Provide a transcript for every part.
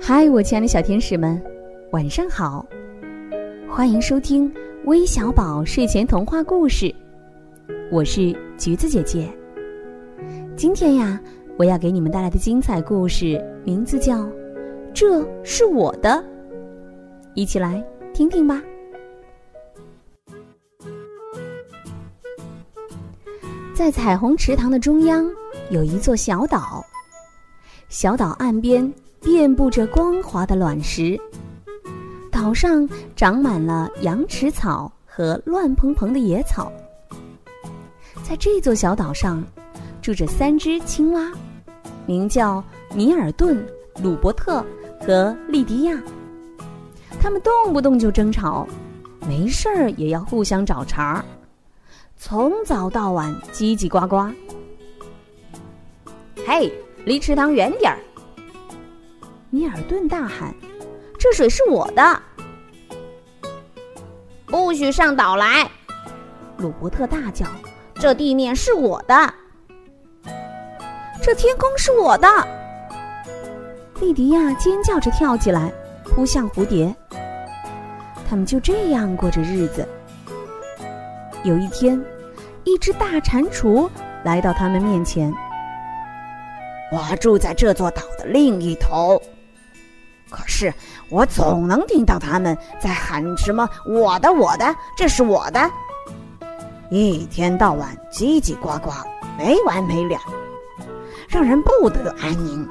嗨，我亲爱的小天使们，晚上好！欢迎收听微小宝睡前童话故事，我是橘子姐姐。今天呀，我要给你们带来的精彩故事名字叫《这是我的》，一起来听听吧。在彩虹池塘的中央有一座小岛，小岛岸边。遍布着光滑的卵石，岛上长满了羊齿草和乱蓬蓬的野草。在这座小岛上，住着三只青蛙，名叫尼尔顿、鲁伯特和利迪亚。他们动不动就争吵，没事儿也要互相找茬儿，从早到晚叽叽呱呱。嘿，离池塘远点儿！尼尔顿大喊：“这水是我的，不许上岛来！”鲁伯特大叫：“这地面是我的，这天空是我的！”莉迪亚尖叫着跳起来，扑向蝴蝶。他们就这样过着日子。有一天，一只大蟾蜍来到他们面前：“我住在这座岛的另一头。”可是我总能听到他们在喊什么“我的，我的，这是我的”，一天到晚叽叽呱呱，没完没了，让人不得安宁。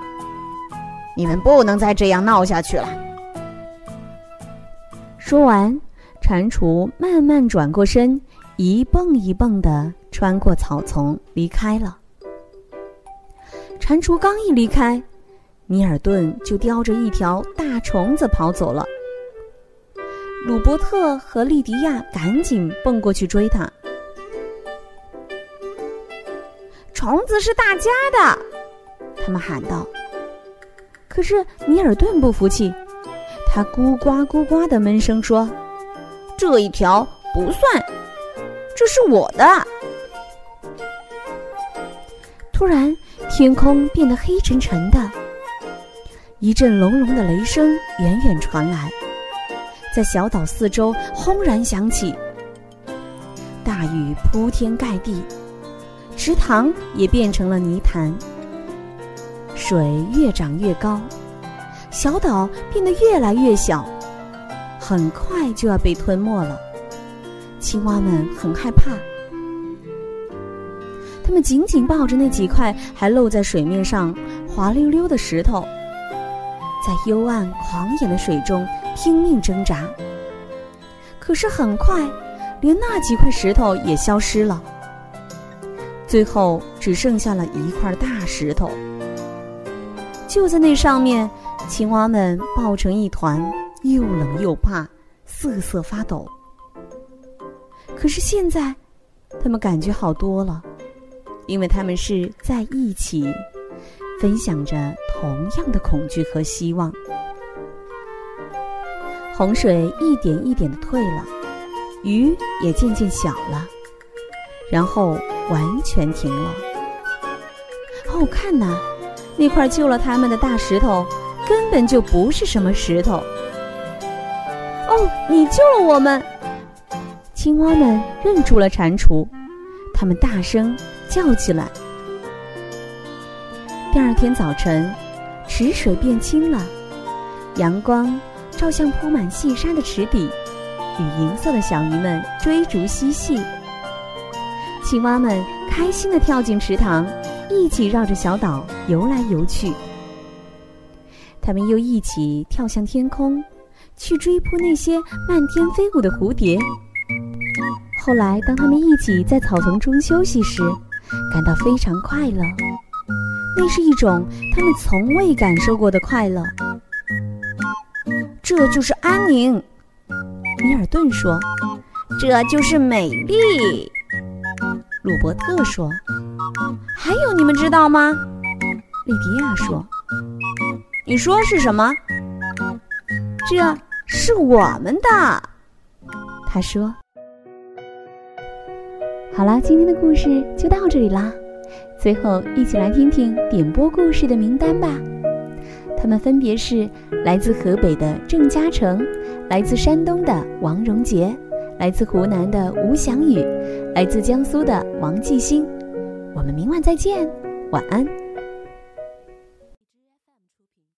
你们不能再这样闹下去了。说完，蟾蜍慢慢转过身，一蹦一蹦的穿过草丛离开了。蟾蜍刚一离开。尼尔顿就叼着一条大虫子跑走了。鲁伯特和莉迪亚赶紧蹦过去追他。虫子是大家的，他们喊道。可是尼尔顿不服气，他咕呱咕呱的闷声说：“这一条不算，这是我的。”突然，天空变得黑沉沉的。一阵隆隆的雷声远远传来，在小岛四周轰然响起。大雨铺天盖地，池塘也变成了泥潭。水越涨越高，小岛变得越来越小，很快就要被吞没了。青蛙们很害怕，它们紧紧抱着那几块还露在水面上滑溜溜的石头。在幽暗狂野的水中拼命挣扎，可是很快，连那几块石头也消失了。最后只剩下了一块大石头。就在那上面，青蛙们抱成一团，又冷又怕，瑟瑟发抖。可是现在，他们感觉好多了，因为他们是在一起。分享着同样的恐惧和希望。洪水一点一点的退了，雨也渐渐小了，然后完全停了。哦，看呐，那块救了他们的大石头，根本就不是什么石头。哦，你救了我们！青蛙们认出了蟾蜍，他们大声叫起来。第二天早晨，池水变清了，阳光照向铺满细沙的池底，与银色的小鱼们追逐嬉戏。青蛙们开心地跳进池塘，一起绕着小岛游来游去。他们又一起跳向天空，去追扑那些漫天飞舞的蝴蝶。后来，当他们一起在草丛中休息时，感到非常快乐。那是一种他们从未感受过的快乐，这就是安宁。米尔顿说：“这就是美丽。”鲁伯特说：“还有你们知道吗？”莉迪亚说：“你说是什么？”这是我们的。他说：“好啦，今天的故事就到这里啦。”最后，一起来听听点播故事的名单吧。他们分别是来自河北的郑嘉诚，来自山东的王荣杰，来自湖南的吴翔宇，来自江苏的王继兴。我们明晚再见，晚安。